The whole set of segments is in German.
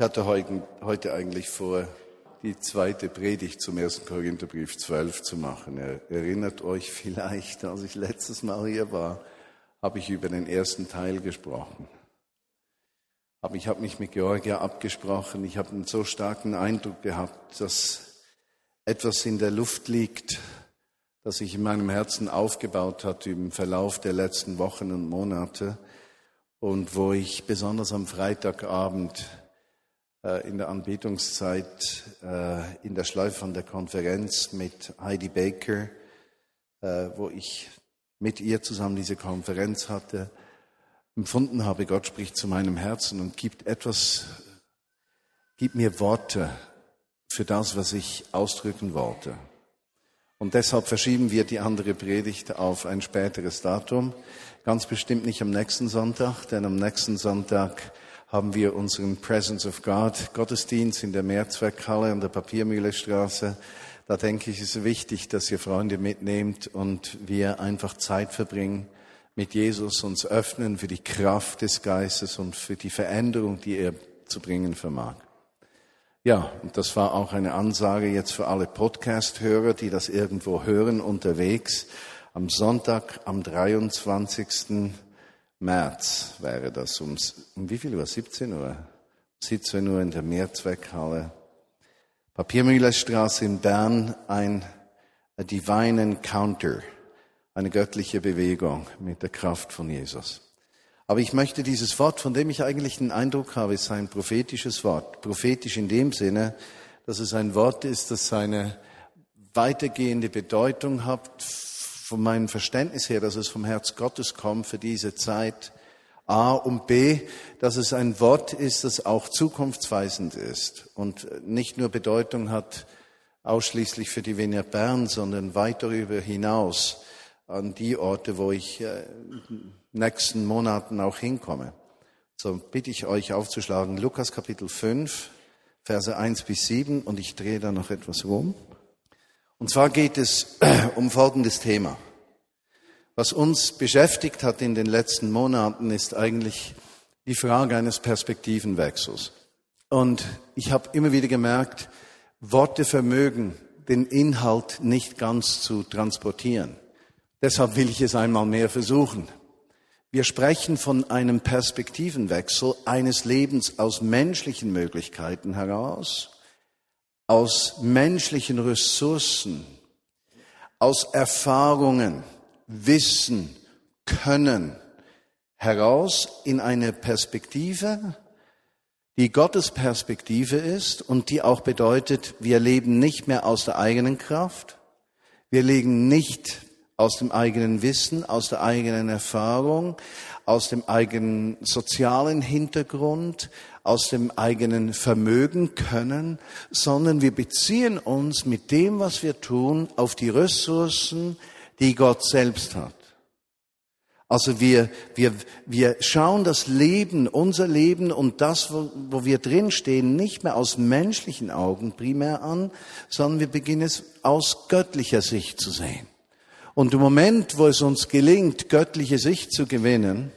Ich hatte heute eigentlich vor, die zweite Predigt zum ersten Korintherbrief 12 zu machen. Ihr erinnert euch vielleicht, als ich letztes Mal hier war, habe ich über den ersten Teil gesprochen. Aber ich habe mich mit Georgia abgesprochen. Ich habe einen so starken Eindruck gehabt, dass etwas in der Luft liegt, das sich in meinem Herzen aufgebaut hat im Verlauf der letzten Wochen und Monate und wo ich besonders am Freitagabend in der Anbetungszeit äh, in der Schleife von der Konferenz mit Heidi Baker, äh, wo ich mit ihr zusammen diese Konferenz hatte, empfunden habe, Gott spricht zu meinem Herzen und gibt etwas, gibt mir Worte für das, was ich ausdrücken wollte. Und deshalb verschieben wir die andere Predigt auf ein späteres Datum. Ganz bestimmt nicht am nächsten Sonntag, denn am nächsten Sonntag haben wir unseren Presence of God Gottesdienst in der Mehrzweckhalle an der Papiermühlestraße. Da denke ich, ist es wichtig, dass ihr Freunde mitnehmt und wir einfach Zeit verbringen mit Jesus, uns öffnen für die Kraft des Geistes und für die Veränderung, die er zu bringen vermag. Ja, und das war auch eine Ansage jetzt für alle Podcast-Hörer, die das irgendwo hören unterwegs. Am Sonntag, am 23. März wäre das um, um wie viel Uhr? 17 Uhr? 17 Uhr in der Mehrzweckhalle. Papiermüllerstraße in Bern ein a Divine Encounter, eine göttliche Bewegung mit der Kraft von Jesus. Aber ich möchte dieses Wort, von dem ich eigentlich den Eindruck habe, ist ein prophetisches Wort. Prophetisch in dem Sinne, dass es ein Wort ist, das eine weitergehende Bedeutung hat von meinem Verständnis her, dass es vom Herz Gottes kommt für diese Zeit. A und B, dass es ein Wort ist, das auch zukunftsweisend ist und nicht nur Bedeutung hat ausschließlich für die Wiener Bern, sondern weit darüber hinaus an die Orte, wo ich äh, nächsten Monaten auch hinkomme. So bitte ich euch aufzuschlagen, Lukas Kapitel 5, Verse 1 bis 7 und ich drehe da noch etwas rum. Und zwar geht es um folgendes Thema. Was uns beschäftigt hat in den letzten Monaten ist eigentlich die Frage eines Perspektivenwechsels. Und ich habe immer wieder gemerkt, Worte vermögen den Inhalt nicht ganz zu transportieren. Deshalb will ich es einmal mehr versuchen. Wir sprechen von einem Perspektivenwechsel eines Lebens aus menschlichen Möglichkeiten heraus aus menschlichen Ressourcen, aus Erfahrungen, Wissen, Können heraus in eine Perspektive, die Gottes Perspektive ist und die auch bedeutet, wir leben nicht mehr aus der eigenen Kraft, wir leben nicht aus dem eigenen Wissen, aus der eigenen Erfahrung, aus dem eigenen sozialen Hintergrund, aus dem eigenen Vermögen können, sondern wir beziehen uns mit dem, was wir tun, auf die Ressourcen, die Gott selbst hat. Also wir, wir, wir schauen das Leben, unser Leben und das, wo, wo wir drinstehen, nicht mehr aus menschlichen Augen primär an, sondern wir beginnen es aus göttlicher Sicht zu sehen. Und im Moment, wo es uns gelingt, göttliche Sicht zu gewinnen,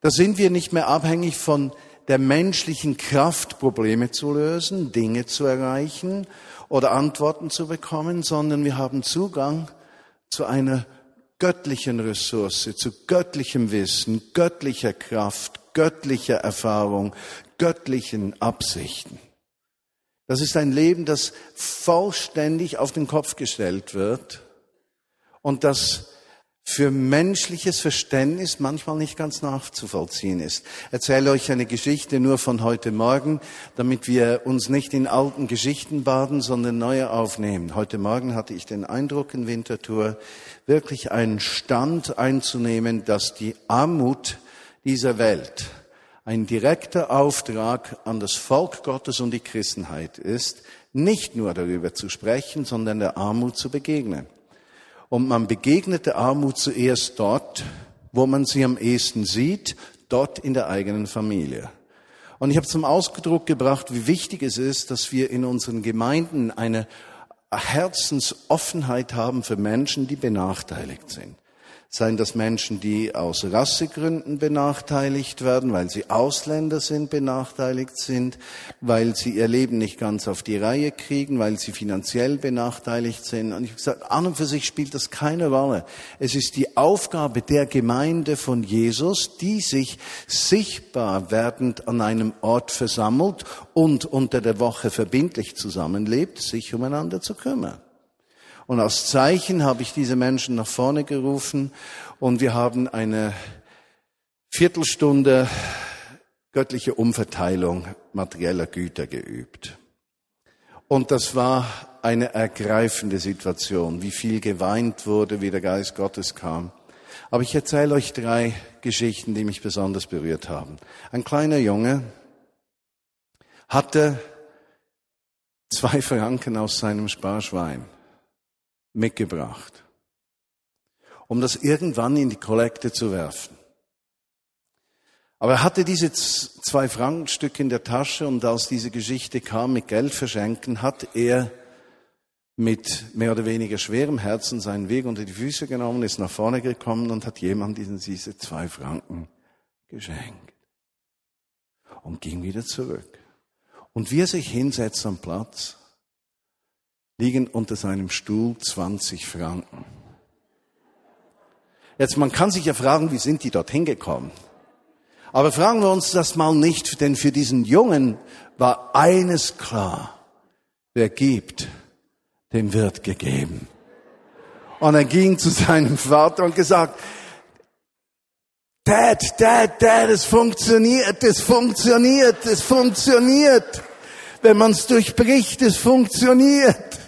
da sind wir nicht mehr abhängig von der menschlichen Kraft, Probleme zu lösen, Dinge zu erreichen oder Antworten zu bekommen, sondern wir haben Zugang zu einer göttlichen Ressource, zu göttlichem Wissen, göttlicher Kraft, göttlicher Erfahrung, göttlichen Absichten. Das ist ein Leben, das vollständig auf den Kopf gestellt wird und das für menschliches Verständnis manchmal nicht ganz nachzuvollziehen ist. Erzähle euch eine Geschichte nur von heute Morgen, damit wir uns nicht in alten Geschichten baden, sondern neue aufnehmen. Heute Morgen hatte ich den Eindruck in Winterthur, wirklich einen Stand einzunehmen, dass die Armut dieser Welt ein direkter Auftrag an das Volk Gottes und die Christenheit ist, nicht nur darüber zu sprechen, sondern der Armut zu begegnen. Und man begegnet der Armut zuerst dort, wo man sie am ehesten sieht, dort in der eigenen Familie. Und ich habe zum Ausdruck gebracht, wie wichtig es ist, dass wir in unseren Gemeinden eine Herzensoffenheit haben für Menschen, die benachteiligt sind. Seien das Menschen, die aus Rassegründen benachteiligt werden, weil sie Ausländer sind, benachteiligt sind, weil sie ihr Leben nicht ganz auf die Reihe kriegen, weil sie finanziell benachteiligt sind. Und ich habe gesagt, an und für sich spielt das keine Rolle. Es ist die Aufgabe der Gemeinde von Jesus, die sich sichtbar werdend an einem Ort versammelt und unter der Woche verbindlich zusammenlebt, sich umeinander zu kümmern. Und als Zeichen habe ich diese Menschen nach vorne gerufen und wir haben eine Viertelstunde göttliche Umverteilung materieller Güter geübt. Und das war eine ergreifende Situation, wie viel geweint wurde, wie der Geist Gottes kam. Aber ich erzähle euch drei Geschichten, die mich besonders berührt haben. Ein kleiner Junge hatte zwei Franken aus seinem Sparschwein mitgebracht, um das irgendwann in die Kollekte zu werfen. Aber er hatte diese zwei Frankenstücke in der Tasche und als diese Geschichte kam mit Geld verschenken, hat er mit mehr oder weniger schwerem Herzen seinen Weg unter die Füße genommen, ist nach vorne gekommen und hat jemandem diese zwei Franken geschenkt. Und ging wieder zurück. Und wie er sich hinsetzt am Platz, liegen unter seinem Stuhl 20 Franken. Jetzt, man kann sich ja fragen, wie sind die dorthin gekommen? Aber fragen wir uns das mal nicht, denn für diesen Jungen war eines klar. Wer gibt, dem wird gegeben. Und er ging zu seinem Vater und gesagt, Dad, Dad, Dad, es funktioniert, es funktioniert, es funktioniert. Wenn man es durchbricht, es funktioniert.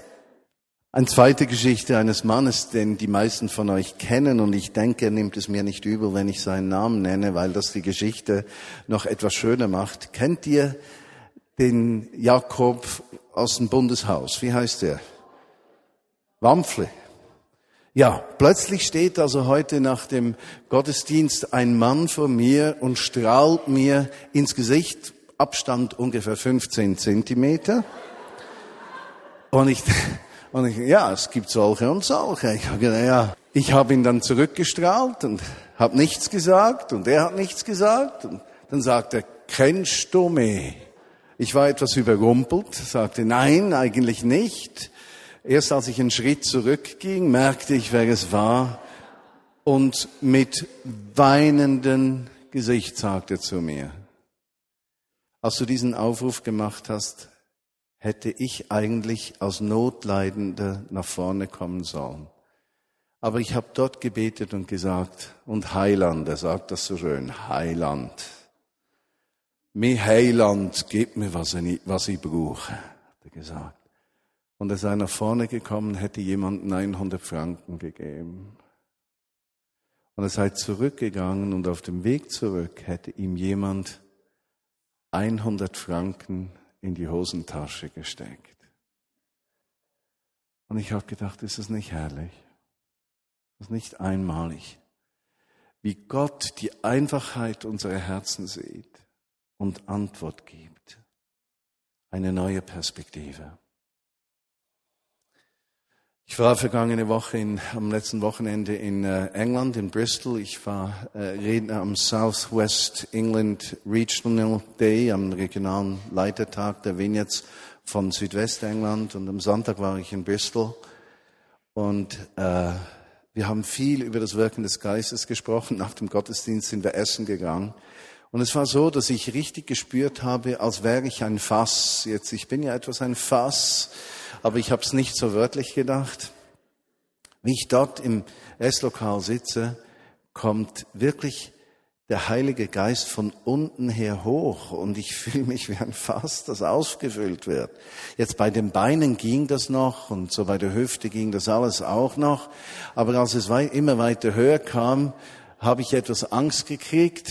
Eine zweite Geschichte eines Mannes, den die meisten von euch kennen und ich denke, er nimmt es mir nicht übel, wenn ich seinen Namen nenne, weil das die Geschichte noch etwas schöner macht. Kennt ihr den Jakob aus dem Bundeshaus? Wie heißt er? Wampfle. Ja, plötzlich steht also heute nach dem Gottesdienst ein Mann vor mir und strahlt mir ins Gesicht, Abstand ungefähr 15 Zentimeter. Und ich, und ich, ja, es gibt solche und solche. Ich habe ja, ich habe ihn dann zurückgestrahlt und habe nichts gesagt und er hat nichts gesagt. Und dann sagt er, kennst du mich? Ich war etwas überrumpelt, sagte, nein, eigentlich nicht. Erst als ich einen Schritt zurückging, merkte ich, wer es war. Und mit weinendem Gesicht sagte er zu mir, als du diesen Aufruf gemacht hast, hätte ich eigentlich als Notleidender nach vorne kommen sollen. Aber ich habe dort gebetet und gesagt, und Heiland, er sagt das so schön, Heiland. Mir Heiland, gib mir, was ich, was ich brauche, hat er gesagt. Und er sei nach vorne gekommen, hätte jemand 900 Franken gegeben. Und er sei zurückgegangen und auf dem Weg zurück hätte ihm jemand 100 Franken in die Hosentasche gesteckt. Und ich habe gedacht, ist das nicht herrlich? Ist das nicht einmalig? Wie Gott die Einfachheit unserer Herzen sieht und Antwort gibt. Eine neue Perspektive. Ich war vergangene Woche in, am letzten Wochenende in äh, England, in Bristol. Ich war äh, Redner am Southwest England Regional Day, am regionalen Leitertag der Vineyards von Südwestengland. Und am Sonntag war ich in Bristol. Und äh, wir haben viel über das Wirken des Geistes gesprochen. Nach dem Gottesdienst sind wir essen gegangen. Und es war so, dass ich richtig gespürt habe, als wäre ich ein Fass. Jetzt, ich bin ja etwas ein Fass aber ich habe es nicht so wörtlich gedacht. Wie ich dort im Esslokal sitze, kommt wirklich der Heilige Geist von unten her hoch und ich fühle mich wie ein Fass, das ausgefüllt wird. Jetzt bei den Beinen ging das noch und so bei der Hüfte ging das alles auch noch, aber als es immer weiter höher kam, habe ich etwas Angst gekriegt,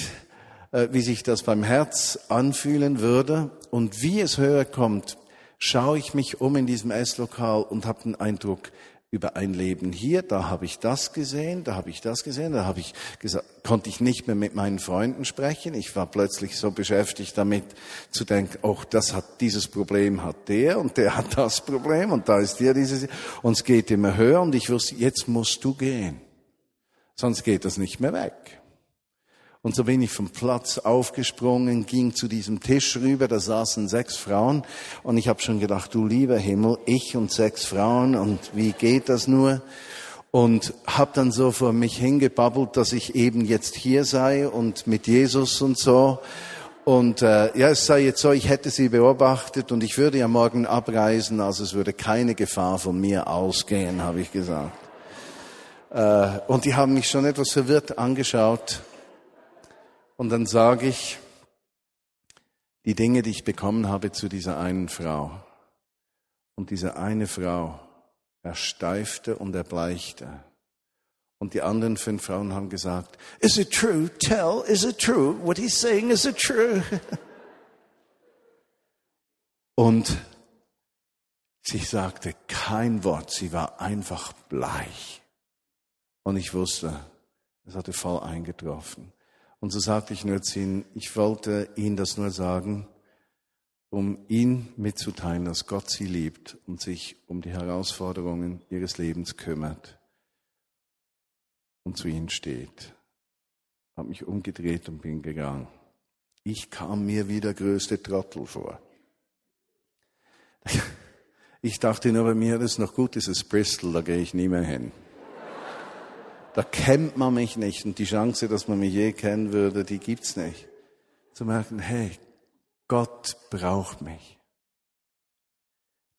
äh, wie sich das beim Herz anfühlen würde und wie es höher kommt, schaue ich mich um in diesem Esslokal und habe den Eindruck, über ein Leben hier, da habe ich das gesehen, da habe ich das gesehen, da habe ich gesagt, konnte ich nicht mehr mit meinen Freunden sprechen. Ich war plötzlich so beschäftigt damit zu denken, oh, das hat dieses Problem hat der und der hat das Problem und da ist der dieses und es geht immer höher und ich wusste, jetzt musst du gehen. Sonst geht das nicht mehr weg. Und so bin ich vom Platz aufgesprungen, ging zu diesem Tisch rüber, da saßen sechs Frauen und ich habe schon gedacht, du lieber Himmel, ich und sechs Frauen und wie geht das nur? Und habe dann so vor mich hingebabbelt, dass ich eben jetzt hier sei und mit Jesus und so. Und äh, ja, es sei jetzt so, ich hätte sie beobachtet und ich würde ja morgen abreisen, also es würde keine Gefahr von mir ausgehen, habe ich gesagt. Äh, und die haben mich schon etwas verwirrt angeschaut. Und dann sage ich die Dinge, die ich bekommen habe zu dieser einen Frau. Und diese eine Frau ersteifte und erbleichte. Und die anderen fünf Frauen haben gesagt, is it true? Tell, is it true? What he's saying, is it true? Und sie sagte kein Wort, sie war einfach bleich. Und ich wusste, es hatte voll eingetroffen. Und so sagte ich nur zu ihnen, ich wollte ihnen das nur sagen, um ihn mitzuteilen, dass Gott sie liebt und sich um die Herausforderungen ihres Lebens kümmert und zu ihnen steht. Habe mich umgedreht und bin gegangen. Ich kam mir wie der größte Trottel vor. Ich dachte nur, bei mir ist noch gut, dieses Bristol, da gehe ich nie mehr hin. Da kennt man mich nicht und die Chance, dass man mich je kennen würde, die gibt's nicht. Zu merken, hey, Gott braucht mich.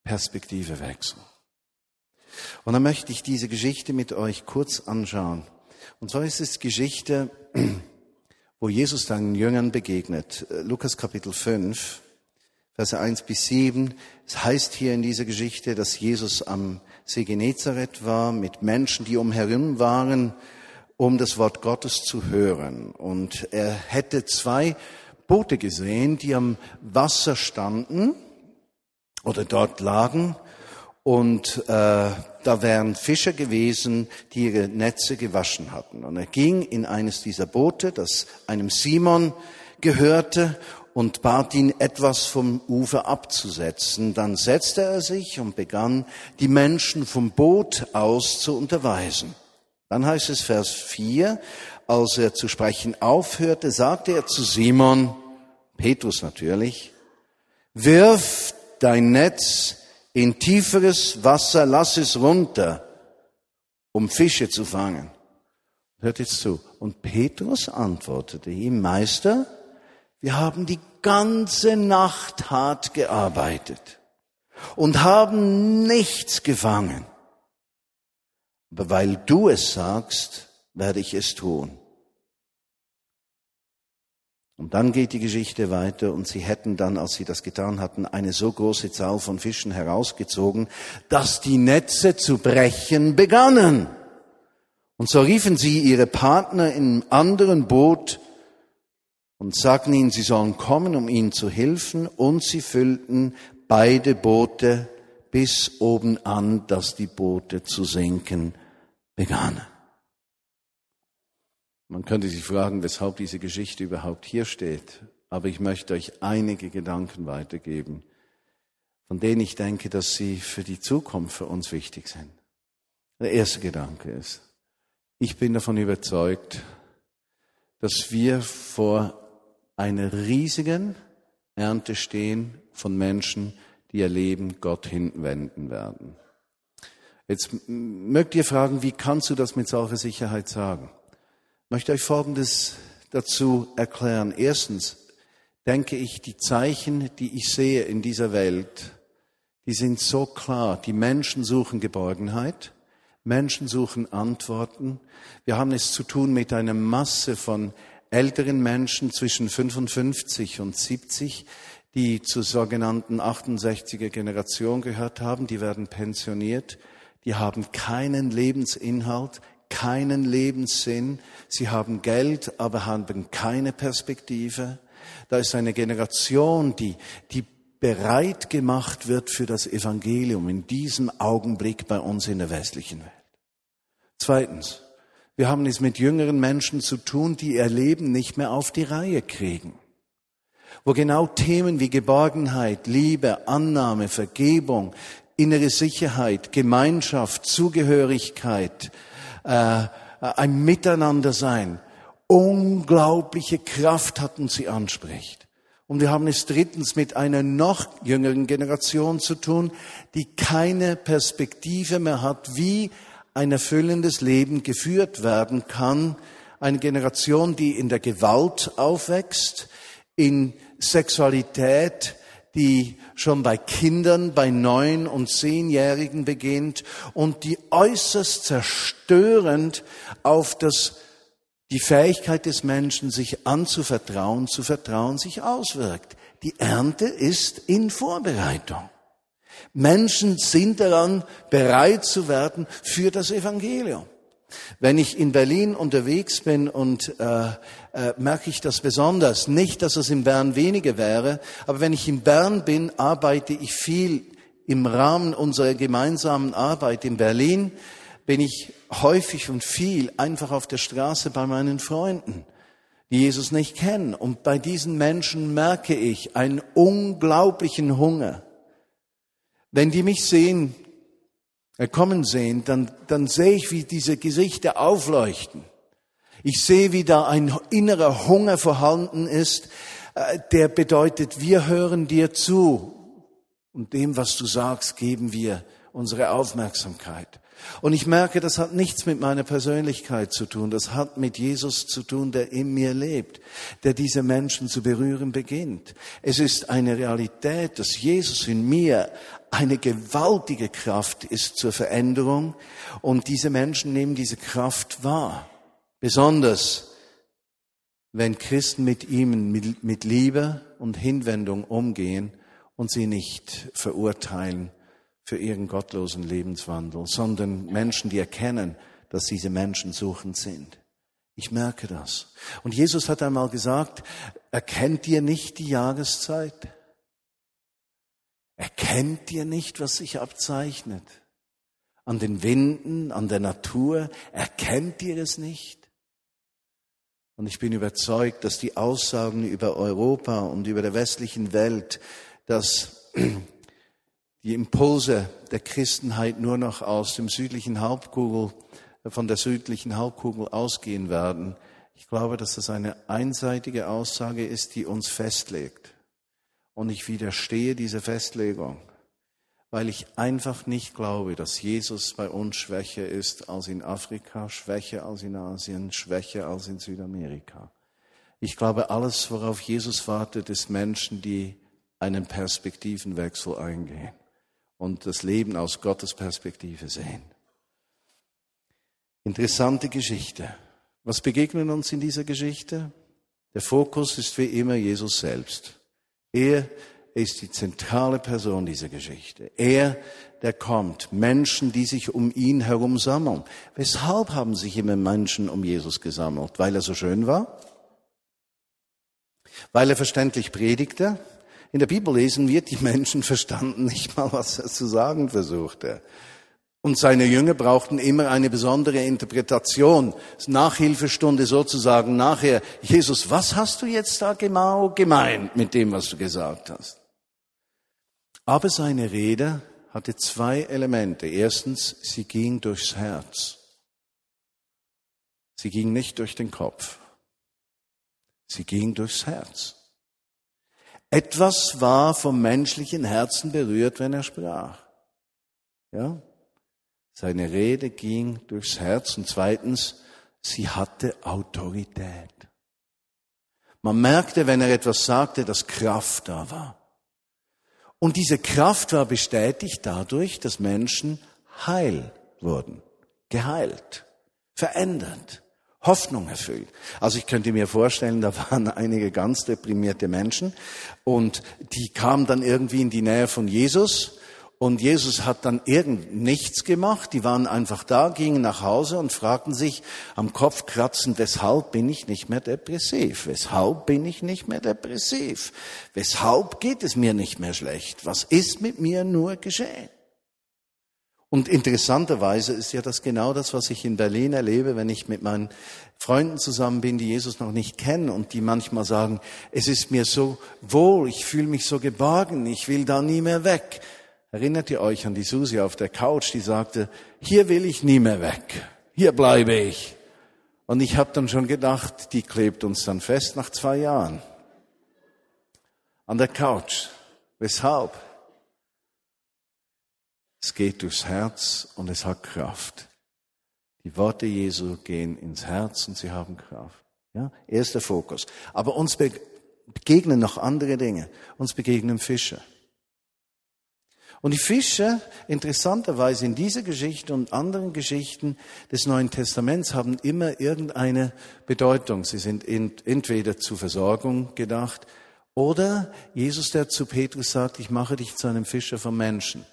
Perspektive wechseln. Und dann möchte ich diese Geschichte mit euch kurz anschauen. Und zwar ist es Geschichte, wo Jesus seinen Jüngern begegnet. Lukas Kapitel 5, Verse 1 bis 7. Es heißt hier in dieser Geschichte, dass Jesus am See Genezareth war mit Menschen, die umherum waren, um das Wort Gottes zu hören. Und er hätte zwei Boote gesehen, die am Wasser standen oder dort lagen. Und äh, da wären Fischer gewesen, die ihre Netze gewaschen hatten. Und er ging in eines dieser Boote, das einem Simon gehörte, und bat ihn, etwas vom Ufer abzusetzen. Dann setzte er sich und begann, die Menschen vom Boot aus zu unterweisen. Dann heißt es Vers 4, als er zu sprechen aufhörte, sagte er zu Simon, Petrus natürlich, wirf dein Netz in tieferes Wasser, lass es runter, um Fische zu fangen. Hört jetzt zu. Und Petrus antwortete ihm, Meister, wir haben die ganze Nacht hart gearbeitet und haben nichts gefangen. Aber weil du es sagst, werde ich es tun. Und dann geht die Geschichte weiter und sie hätten dann, als sie das getan hatten, eine so große Zahl von Fischen herausgezogen, dass die Netze zu brechen begannen. Und so riefen sie ihre Partner im anderen Boot und sagten ihnen, sie sollen kommen, um ihnen zu helfen, und sie füllten beide Boote bis oben an, dass die Boote zu sinken begannen. Man könnte sich fragen, weshalb diese Geschichte überhaupt hier steht, aber ich möchte euch einige Gedanken weitergeben, von denen ich denke, dass sie für die Zukunft für uns wichtig sind. Der erste Gedanke ist, ich bin davon überzeugt, dass wir vor einer riesigen Ernte stehen von Menschen, die ihr Leben Gott hinwenden werden. Jetzt mögt ihr fragen, wie kannst du das mit solcher Sicherheit sagen? Ich möchte euch Folgendes dazu erklären. Erstens denke ich, die Zeichen, die ich sehe in dieser Welt, die sind so klar. Die Menschen suchen Geborgenheit. Menschen suchen Antworten. Wir haben es zu tun mit einer Masse von älteren Menschen zwischen 55 und 70, die zur sogenannten 68er Generation gehört haben, die werden pensioniert, die haben keinen Lebensinhalt, keinen Lebenssinn, sie haben Geld, aber haben keine Perspektive. Da ist eine Generation, die, die bereit gemacht wird für das Evangelium in diesem Augenblick bei uns in der westlichen Welt. Zweitens, wir haben es mit jüngeren Menschen zu tun, die ihr Leben nicht mehr auf die Reihe kriegen. Wo genau Themen wie Geborgenheit, Liebe, Annahme, Vergebung, innere Sicherheit, Gemeinschaft, Zugehörigkeit, äh, ein Miteinander sein. Unglaubliche Kraft hatten sie anspricht. Und wir haben es drittens mit einer noch jüngeren Generation zu tun, die keine Perspektive mehr hat, wie ein erfüllendes Leben geführt werden kann. Eine Generation, die in der Gewalt aufwächst, in Sexualität, die schon bei Kindern, bei neun- und zehnjährigen beginnt und die äußerst zerstörend auf das, die Fähigkeit des Menschen, sich anzuvertrauen, zu vertrauen, sich auswirkt. Die Ernte ist in Vorbereitung. Menschen sind daran, bereit zu werden für das Evangelium. Wenn ich in Berlin unterwegs bin und äh, äh, merke ich das besonders. Nicht, dass es in Bern weniger wäre, aber wenn ich in Bern bin, arbeite ich viel im Rahmen unserer gemeinsamen Arbeit in Berlin, bin ich häufig und viel einfach auf der Straße bei meinen Freunden, die Jesus nicht kennen. Und bei diesen Menschen merke ich einen unglaublichen Hunger. Wenn die mich sehen, äh, kommen sehen, dann, dann sehe ich, wie diese Gesichter aufleuchten. Ich sehe, wie da ein innerer Hunger vorhanden ist, äh, der bedeutet, wir hören dir zu und dem, was du sagst, geben wir unsere Aufmerksamkeit. Und ich merke, das hat nichts mit meiner Persönlichkeit zu tun, das hat mit Jesus zu tun, der in mir lebt, der diese Menschen zu berühren beginnt. Es ist eine Realität, dass Jesus in mir eine gewaltige Kraft ist zur Veränderung und diese Menschen nehmen diese Kraft wahr. Besonders wenn Christen mit ihm mit Liebe und Hinwendung umgehen und sie nicht verurteilen für ihren gottlosen Lebenswandel, sondern Menschen, die erkennen, dass diese Menschen suchend sind. Ich merke das. Und Jesus hat einmal gesagt, erkennt ihr nicht die Jahreszeit? Erkennt ihr nicht, was sich abzeichnet? An den Winden, an der Natur, erkennt ihr es nicht? Und ich bin überzeugt, dass die Aussagen über Europa und über der westlichen Welt, dass die Impulse der Christenheit nur noch aus dem südlichen Hauptkugel, von der südlichen Hauptkugel ausgehen werden. Ich glaube, dass das eine einseitige Aussage ist, die uns festlegt. Und ich widerstehe dieser Festlegung weil ich einfach nicht glaube, dass Jesus bei uns schwächer ist als in Afrika, schwächer als in Asien, schwächer als in Südamerika. Ich glaube, alles, worauf Jesus wartet, ist Menschen, die einen Perspektivenwechsel eingehen und das Leben aus Gottes Perspektive sehen. Interessante Geschichte. Was begegnet uns in dieser Geschichte? Der Fokus ist wie immer Jesus selbst. Er ist die zentrale Person dieser Geschichte. Er, der kommt, Menschen, die sich um ihn herum sammeln. Weshalb haben sich immer Menschen um Jesus gesammelt? Weil er so schön war? Weil er verständlich predigte? In der Bibel lesen wir, die Menschen verstanden nicht mal, was er zu sagen versuchte. Und seine Jünger brauchten immer eine besondere Interpretation, Nachhilfestunde sozusagen nachher. Jesus, was hast du jetzt da genau gemeint mit dem, was du gesagt hast? Aber seine Rede hatte zwei Elemente. Erstens, sie ging durchs Herz. Sie ging nicht durch den Kopf. Sie ging durchs Herz. Etwas war vom menschlichen Herzen berührt, wenn er sprach. Ja? Seine Rede ging durchs Herz und zweitens, sie hatte Autorität. Man merkte, wenn er etwas sagte, dass Kraft da war. Und diese Kraft war bestätigt dadurch, dass Menschen heil wurden, geheilt, verändert, Hoffnung erfüllt. Also ich könnte mir vorstellen, da waren einige ganz deprimierte Menschen und die kamen dann irgendwie in die Nähe von Jesus und Jesus hat dann irgend nichts gemacht. Die waren einfach da, gingen nach Hause und fragten sich am Kopf kratzen, weshalb bin ich nicht mehr depressiv? Weshalb bin ich nicht mehr depressiv? Weshalb geht es mir nicht mehr schlecht? Was ist mit mir nur geschehen? Und interessanterweise ist ja das genau das, was ich in Berlin erlebe, wenn ich mit meinen Freunden zusammen bin, die Jesus noch nicht kennen und die manchmal sagen, es ist mir so wohl, ich fühle mich so geborgen, ich will da nie mehr weg. Erinnert ihr euch an die Susi auf der Couch, die sagte, hier will ich nie mehr weg, hier bleibe ich. Und ich habe dann schon gedacht, die klebt uns dann fest nach zwei Jahren. An der Couch. Weshalb? Es geht durchs Herz und es hat Kraft. Die Worte Jesu gehen ins Herz und sie haben Kraft. Ja, erster Fokus. Aber uns begegnen noch andere Dinge. Uns begegnen Fische. Und die Fische, interessanterweise in dieser Geschichte und anderen Geschichten des Neuen Testaments, haben immer irgendeine Bedeutung. Sie sind entweder zur Versorgung gedacht oder Jesus, der zu Petrus sagt, ich mache dich zu einem Fischer von Menschen.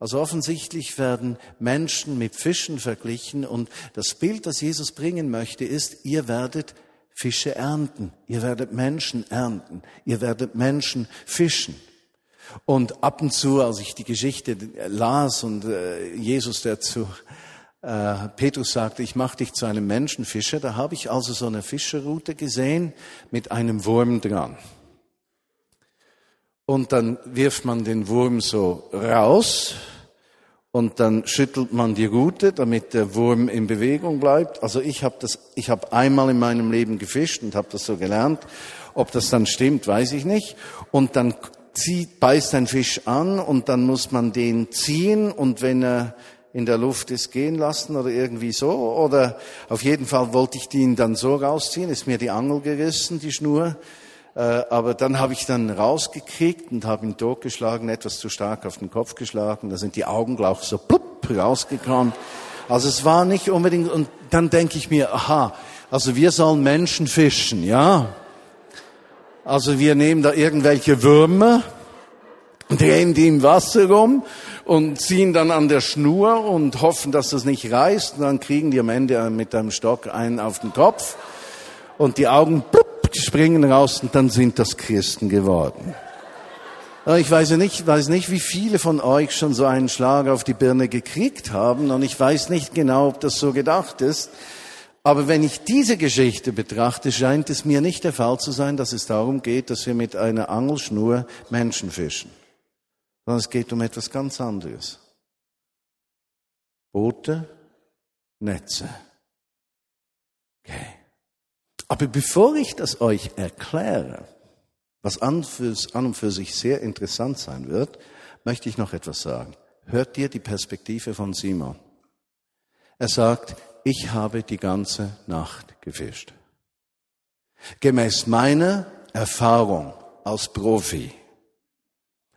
Also offensichtlich werden Menschen mit Fischen verglichen und das Bild, das Jesus bringen möchte, ist, ihr werdet Fische ernten, ihr werdet Menschen ernten, ihr werdet Menschen fischen. Und ab und zu, als ich die Geschichte las und äh, Jesus, der zu äh, Petrus sagte, ich mache dich zu einem Menschenfischer, da habe ich also so eine Fischerroute gesehen mit einem Wurm dran. Und dann wirft man den Wurm so raus und dann schüttelt man die Rute, damit der Wurm in Bewegung bleibt. Also ich habe das, ich habe einmal in meinem Leben gefischt und habe das so gelernt. Ob das dann stimmt, weiß ich nicht. Und dann zieht, beißt ein Fisch an und dann muss man den ziehen und wenn er in der Luft ist, gehen lassen oder irgendwie so. Oder auf jeden Fall wollte ich den dann so rausziehen, ist mir die Angel gerissen, die Schnur. Äh, aber dann habe ich dann rausgekriegt und habe ihn totgeschlagen, etwas zu stark auf den Kopf geschlagen. Da sind die Augen gleich so plupp rausgekommen. Also es war nicht unbedingt, und dann denke ich mir, aha, also wir sollen Menschen fischen, ja. Also wir nehmen da irgendwelche Würmer, drehen die im Wasser rum und ziehen dann an der Schnur und hoffen, dass das nicht reißt. Und dann kriegen die am Ende mit einem Stock einen auf den Kopf und die Augen plupp, die springen raus und dann sind das Christen geworden. Ich weiß nicht, weiß nicht, wie viele von euch schon so einen Schlag auf die Birne gekriegt haben und ich weiß nicht genau, ob das so gedacht ist. Aber wenn ich diese Geschichte betrachte, scheint es mir nicht der Fall zu sein, dass es darum geht, dass wir mit einer Angelschnur Menschen fischen, sondern es geht um etwas ganz anderes. Boote, Netze. Okay. Aber bevor ich das euch erkläre, was an, und für sich sehr interessant sein wird, möchte ich noch etwas sagen. Hört dir die Perspektive von Simon. Er sagt, ich habe die ganze Nacht gefischt. Gemäß meiner Erfahrung als Profi.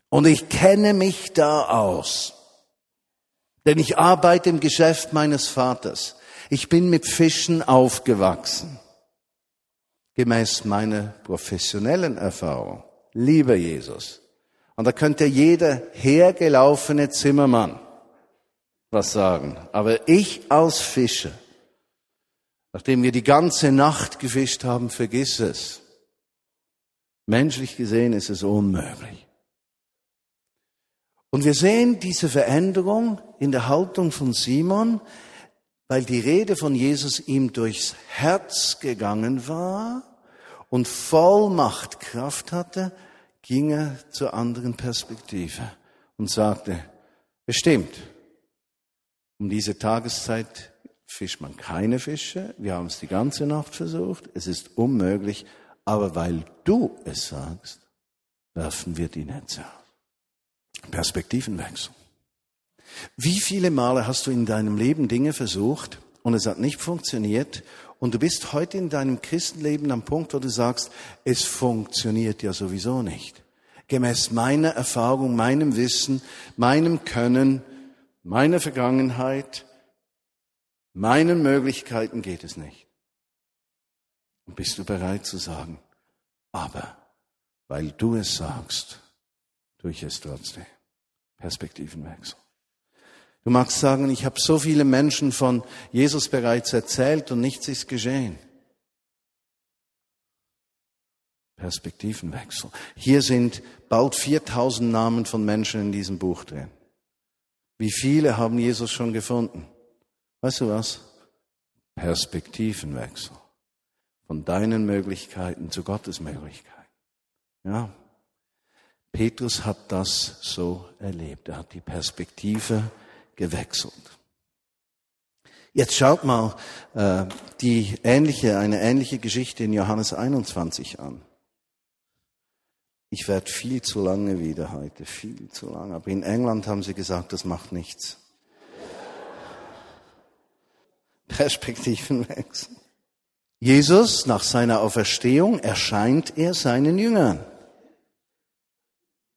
Und ich kenne mich da aus. Denn ich arbeite im Geschäft meines Vaters. Ich bin mit Fischen aufgewachsen. Gemäß meiner professionellen Erfahrung. Lieber Jesus. Und da könnte jeder hergelaufene Zimmermann was sagen. Aber ich als Fischer, nachdem wir die ganze Nacht gefischt haben, vergiss es. Menschlich gesehen ist es unmöglich. Und wir sehen diese Veränderung in der Haltung von Simon, weil die Rede von Jesus ihm durchs Herz gegangen war und Vollmacht Kraft hatte, ging er zur anderen Perspektive und sagte, bestimmt, um diese Tageszeit fischt man keine Fische. Wir haben es die ganze Nacht versucht. Es ist unmöglich. Aber weil du es sagst, werfen wir die Netze aus. Perspektivenwechsel. Wie viele Male hast du in deinem Leben Dinge versucht und es hat nicht funktioniert und du bist heute in deinem Christenleben am Punkt, wo du sagst, es funktioniert ja sowieso nicht. Gemäß meiner Erfahrung, meinem Wissen, meinem Können meiner Vergangenheit, meinen Möglichkeiten geht es nicht. Und bist du bereit zu sagen, aber weil du es sagst, tue ich es trotzdem. Perspektivenwechsel. Du magst sagen, ich habe so viele Menschen von Jesus bereits erzählt und nichts ist geschehen. Perspektivenwechsel. Hier sind bald 4000 Namen von Menschen in diesem Buch drin. Wie viele haben Jesus schon gefunden? Weißt du was? Perspektivenwechsel. Von deinen Möglichkeiten zu Gottes Möglichkeiten. Ja. Petrus hat das so erlebt. Er hat die Perspektive gewechselt. Jetzt schaut mal äh, die ähnliche, eine ähnliche Geschichte in Johannes 21 an. Ich werde viel zu lange wieder heute, viel zu lange. Aber in England haben sie gesagt, das macht nichts. Perspektivenwechsel. Jesus, nach seiner Auferstehung, erscheint er seinen Jüngern.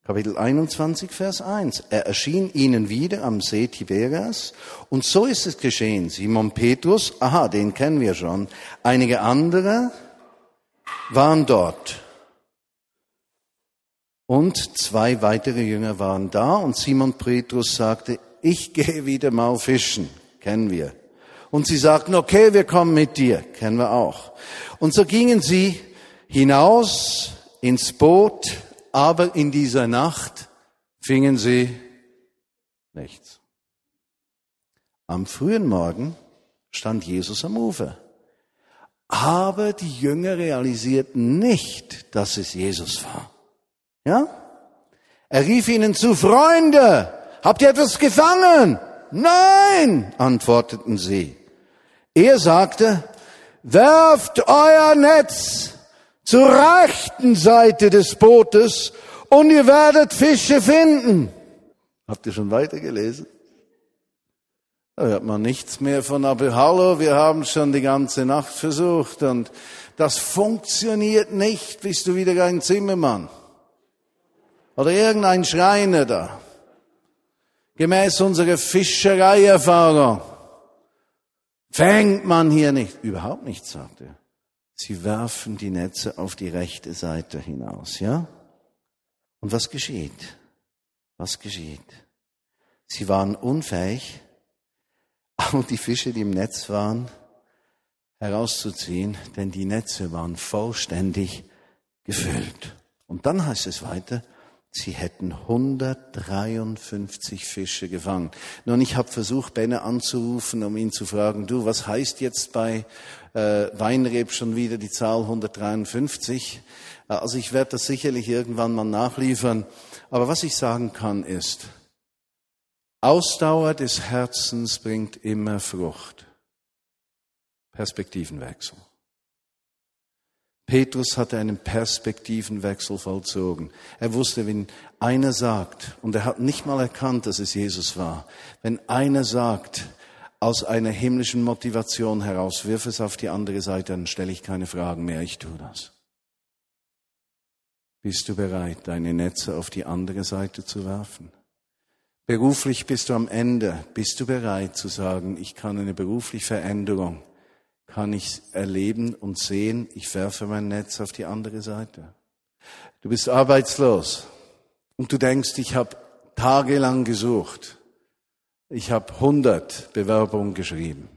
Kapitel 21, Vers 1. Er erschien ihnen wieder am See Tiberias. Und so ist es geschehen. Simon Petrus, aha, den kennen wir schon. Einige andere waren dort. Und zwei weitere Jünger waren da. Und Simon Petrus sagte, ich gehe wieder mal fischen. Kennen wir. Und sie sagten, okay, wir kommen mit dir. Kennen wir auch. Und so gingen sie hinaus ins Boot aber in dieser Nacht fingen sie nichts. Am frühen Morgen stand Jesus am Ufer. Aber die Jünger realisierten nicht, dass es Jesus war. Ja? Er rief ihnen zu, Freunde, habt ihr etwas gefangen? Nein, antworteten sie. Er sagte, werft euer Netz zur rechten Seite des Bootes und ihr werdet Fische finden. Habt ihr schon weitergelesen? Da hört man nichts mehr von, aber hallo, wir haben schon die ganze Nacht versucht und das funktioniert nicht. Bist du wieder ein Zimmermann? Oder irgendein Schreiner da? Gemäß unserer Fischereierfahrung fängt man hier nicht. Überhaupt nichts, sagt er. Sie werfen die Netze auf die rechte Seite hinaus, ja? Und was geschieht? Was geschieht? Sie waren unfähig, all die Fische, die im Netz waren, herauszuziehen, denn die Netze waren vollständig gefüllt. Und dann heißt es weiter, Sie hätten 153 Fische gefangen. Nun, ich habe versucht, Benne anzurufen, um ihn zu fragen, du, was heißt jetzt bei äh, Weinreb schon wieder die Zahl 153? Äh, also ich werde das sicherlich irgendwann mal nachliefern. Aber was ich sagen kann ist, Ausdauer des Herzens bringt immer Frucht. Perspektivenwechsel. Petrus hatte einen Perspektivenwechsel vollzogen. Er wusste, wenn einer sagt, und er hat nicht mal erkannt, dass es Jesus war, wenn einer sagt, aus einer himmlischen Motivation heraus, wirf es auf die andere Seite, dann stelle ich keine Fragen mehr, ich tue das. Bist du bereit, deine Netze auf die andere Seite zu werfen? Beruflich bist du am Ende. Bist du bereit zu sagen, ich kann eine berufliche Veränderung kann ich erleben und sehen, ich werfe mein Netz auf die andere Seite. Du bist arbeitslos und du denkst, ich habe tagelang gesucht. Ich habe 100 Bewerbungen geschrieben.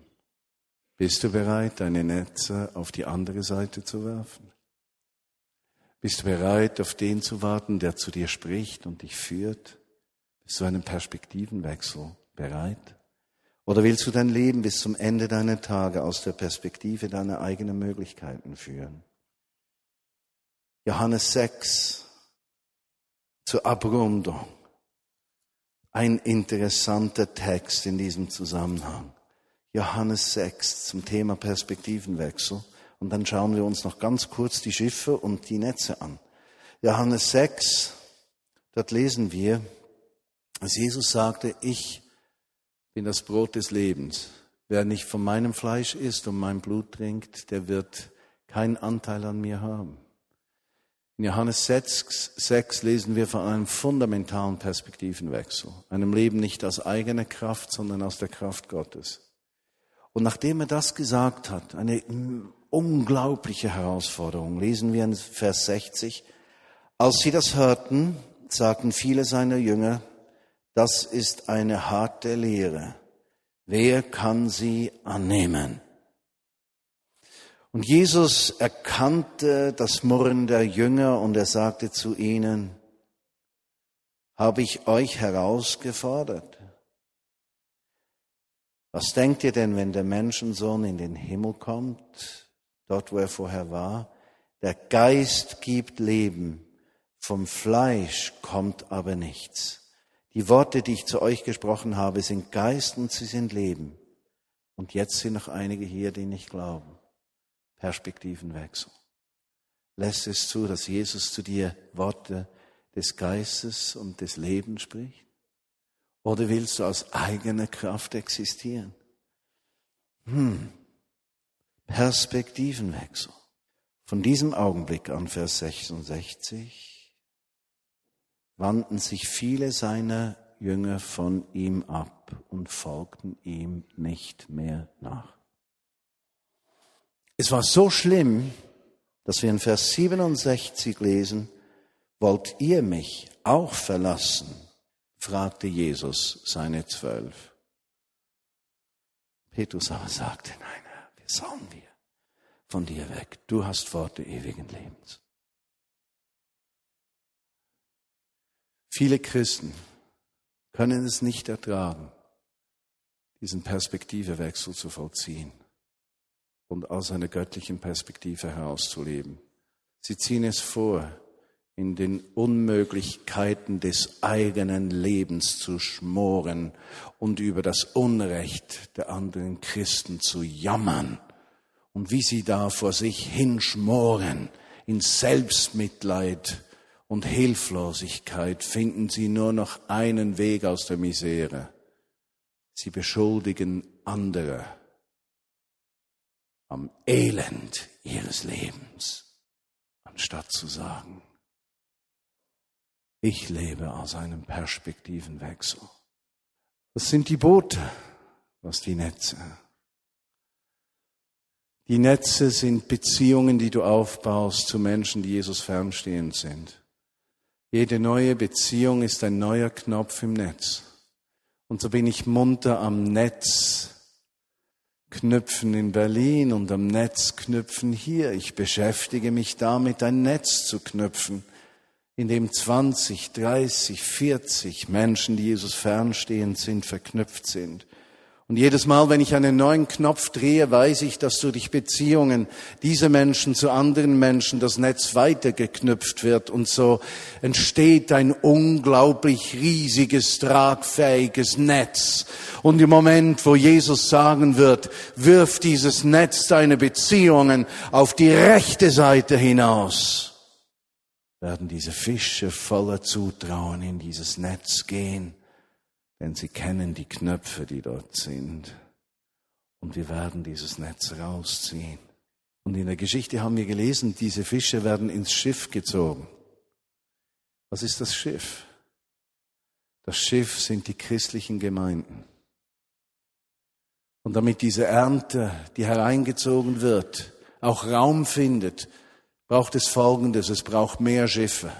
Bist du bereit, deine Netze auf die andere Seite zu werfen? Bist du bereit, auf den zu warten, der zu dir spricht und dich führt? Bist du einen Perspektivenwechsel bereit? Oder willst du dein Leben bis zum Ende deiner Tage aus der Perspektive deiner eigenen Möglichkeiten führen? Johannes 6 zur Abrundung. Ein interessanter Text in diesem Zusammenhang. Johannes 6 zum Thema Perspektivenwechsel. Und dann schauen wir uns noch ganz kurz die Schiffe und die Netze an. Johannes 6, dort lesen wir, als Jesus sagte, ich bin das Brot des Lebens. Wer nicht von meinem Fleisch isst und mein Blut trinkt, der wird keinen Anteil an mir haben. In Johannes 6, 6 lesen wir von einem fundamentalen Perspektivenwechsel, einem Leben nicht aus eigener Kraft, sondern aus der Kraft Gottes. Und nachdem er das gesagt hat, eine unglaubliche Herausforderung, lesen wir in Vers 60, als sie das hörten, sagten viele seiner Jünger, das ist eine harte Lehre. Wer kann sie annehmen? Und Jesus erkannte das Murren der Jünger und er sagte zu ihnen, habe ich euch herausgefordert? Was denkt ihr denn, wenn der Menschensohn in den Himmel kommt, dort wo er vorher war? Der Geist gibt Leben, vom Fleisch kommt aber nichts. Die Worte, die ich zu euch gesprochen habe, sind Geist und sie sind Leben. Und jetzt sind noch einige hier, die nicht glauben. Perspektivenwechsel. Lässt es zu, dass Jesus zu dir Worte des Geistes und des Lebens spricht? Oder willst du aus eigener Kraft existieren? Hm. Perspektivenwechsel. Von diesem Augenblick an, Vers 66, wandten sich viele seiner Jünger von ihm ab und folgten ihm nicht mehr nach. Es war so schlimm, dass wir in Vers 67 lesen, wollt ihr mich auch verlassen? fragte Jesus seine Zwölf. Petrus aber sagte, nein, Herr, wir sollen wir von dir weg. Du hast Worte ewigen Lebens. Viele Christen können es nicht ertragen, diesen Perspektivewechsel zu vollziehen und aus einer göttlichen Perspektive herauszuleben. Sie ziehen es vor, in den Unmöglichkeiten des eigenen Lebens zu schmoren und über das Unrecht der anderen Christen zu jammern und wie sie da vor sich hinschmoren in Selbstmitleid und Hilflosigkeit finden sie nur noch einen Weg aus der Misere. Sie beschuldigen andere am Elend ihres Lebens, anstatt zu sagen, ich lebe aus einem Perspektivenwechsel. Das sind die Boote, was die Netze. Die Netze sind Beziehungen, die du aufbaust zu Menschen, die Jesus fernstehend sind. Jede neue Beziehung ist ein neuer Knopf im Netz. Und so bin ich munter am Netz knüpfen in Berlin und am Netz knüpfen hier. Ich beschäftige mich damit, ein Netz zu knüpfen in dem 20, 30, 40 Menschen, die Jesus fernstehend sind, verknüpft sind. Und jedes Mal, wenn ich einen neuen Knopf drehe, weiß ich, dass durch Beziehungen dieser Menschen zu anderen Menschen das Netz weitergeknüpft wird. Und so entsteht ein unglaublich riesiges, tragfähiges Netz. Und im Moment, wo Jesus sagen wird, wirf dieses Netz deine Beziehungen auf die rechte Seite hinaus, werden diese Fische voller Zutrauen in dieses Netz gehen, denn sie kennen die Knöpfe, die dort sind. Und wir werden dieses Netz rausziehen. Und in der Geschichte haben wir gelesen, diese Fische werden ins Schiff gezogen. Was ist das Schiff? Das Schiff sind die christlichen Gemeinden. Und damit diese Ernte, die hereingezogen wird, auch Raum findet, braucht es Folgendes, es braucht mehr Schiffe.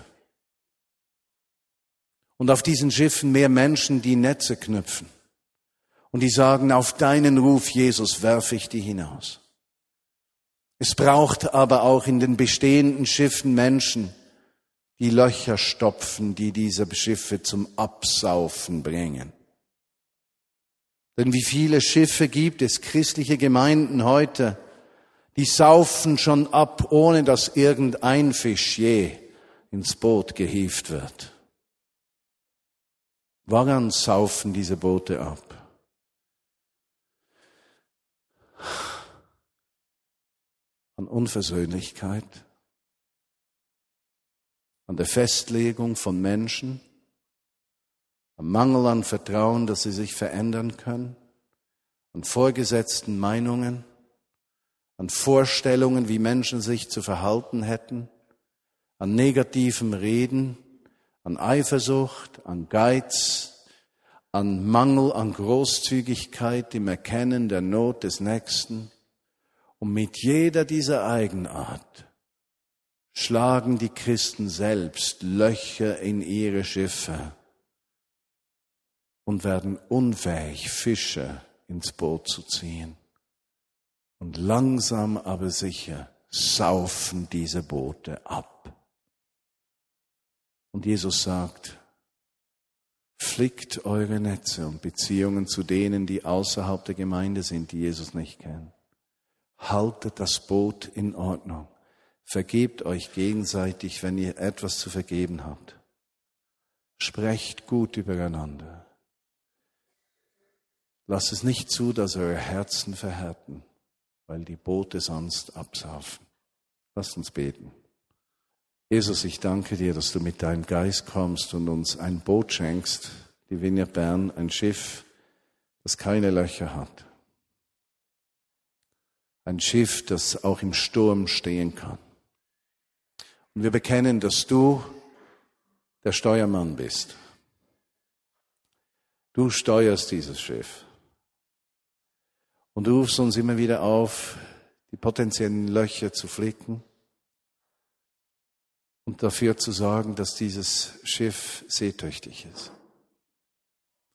Und auf diesen Schiffen mehr Menschen, die Netze knüpfen. Und die sagen, auf deinen Ruf, Jesus, werfe ich die hinaus. Es braucht aber auch in den bestehenden Schiffen Menschen, die Löcher stopfen, die diese Schiffe zum Absaufen bringen. Denn wie viele Schiffe gibt es, christliche Gemeinden heute, die saufen schon ab, ohne dass irgendein Fisch je ins Boot gehievt wird. Woran saufen diese Boote ab? An Unversöhnlichkeit, an der Festlegung von Menschen, am Mangel an Vertrauen, dass sie sich verändern können, an vorgesetzten Meinungen, an Vorstellungen, wie Menschen sich zu verhalten hätten, an negativem Reden, an Eifersucht, an Geiz, an Mangel an Großzügigkeit im Erkennen der Not des Nächsten. Und mit jeder dieser Eigenart schlagen die Christen selbst Löcher in ihre Schiffe und werden unfähig, Fische ins Boot zu ziehen. Und langsam aber sicher saufen diese Boote ab. Und Jesus sagt, flickt eure Netze und Beziehungen zu denen, die außerhalb der Gemeinde sind, die Jesus nicht kennen. Haltet das Boot in Ordnung. Vergebt euch gegenseitig, wenn ihr etwas zu vergeben habt. Sprecht gut übereinander. Lass es nicht zu, dass eure Herzen verhärten, weil die Boote sonst absaufen. Lasst uns beten. Jesus, ich danke dir, dass du mit deinem Geist kommst und uns ein Boot schenkst, die Vinja Bern, ein Schiff, das keine Löcher hat. Ein Schiff, das auch im Sturm stehen kann. Und wir bekennen, dass du der Steuermann bist. Du steuerst dieses Schiff. Und du rufst uns immer wieder auf, die potenziellen Löcher zu flicken und dafür zu sorgen, dass dieses Schiff seetüchtig ist.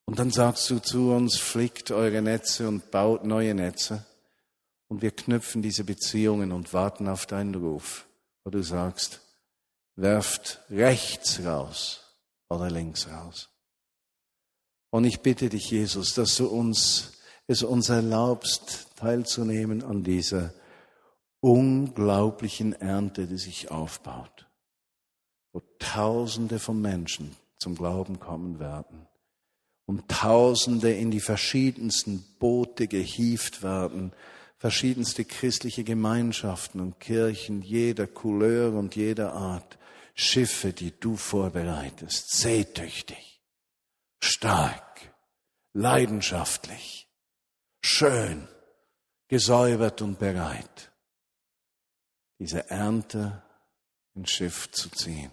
Und dann sagst du zu uns, flickt eure Netze und baut neue Netze. Und wir knüpfen diese Beziehungen und warten auf deinen Ruf, wo du sagst, werft rechts raus oder links raus. Und ich bitte dich, Jesus, dass du uns es uns erlaubst, teilzunehmen an dieser unglaublichen Ernte, die sich aufbaut, wo Tausende von Menschen zum Glauben kommen werden. Und Tausende in die verschiedensten Boote gehieft werden, verschiedenste christliche Gemeinschaften und Kirchen jeder Couleur und jeder Art, Schiffe, die du vorbereitest, seetüchtig, stark, leidenschaftlich. Schön, gesäubert und bereit, diese Ernte ins Schiff zu ziehen.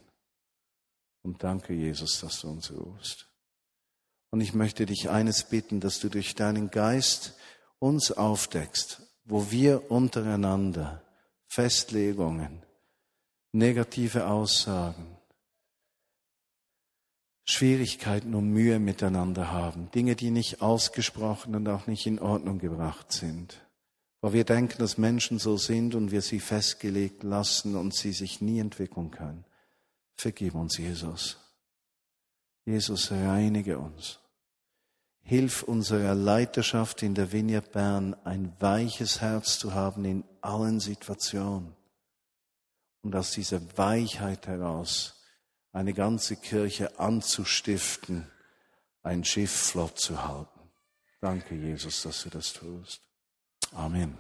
Und danke, Jesus, dass du uns rufst. Und ich möchte dich eines bitten, dass du durch deinen Geist uns aufdeckst, wo wir untereinander Festlegungen, negative Aussagen, Schwierigkeiten und Mühe miteinander haben, Dinge, die nicht ausgesprochen und auch nicht in Ordnung gebracht sind, wo wir denken, dass Menschen so sind und wir sie festgelegt lassen und sie sich nie entwickeln können. Vergib uns, Jesus. Jesus, reinige uns. Hilf unserer Leiterschaft in der Vineyard Bern, ein weiches Herz zu haben in allen Situationen. Und aus dieser Weichheit heraus eine ganze Kirche anzustiften, ein Schiff flott zu halten. Danke, Jesus, dass du das tust. Amen.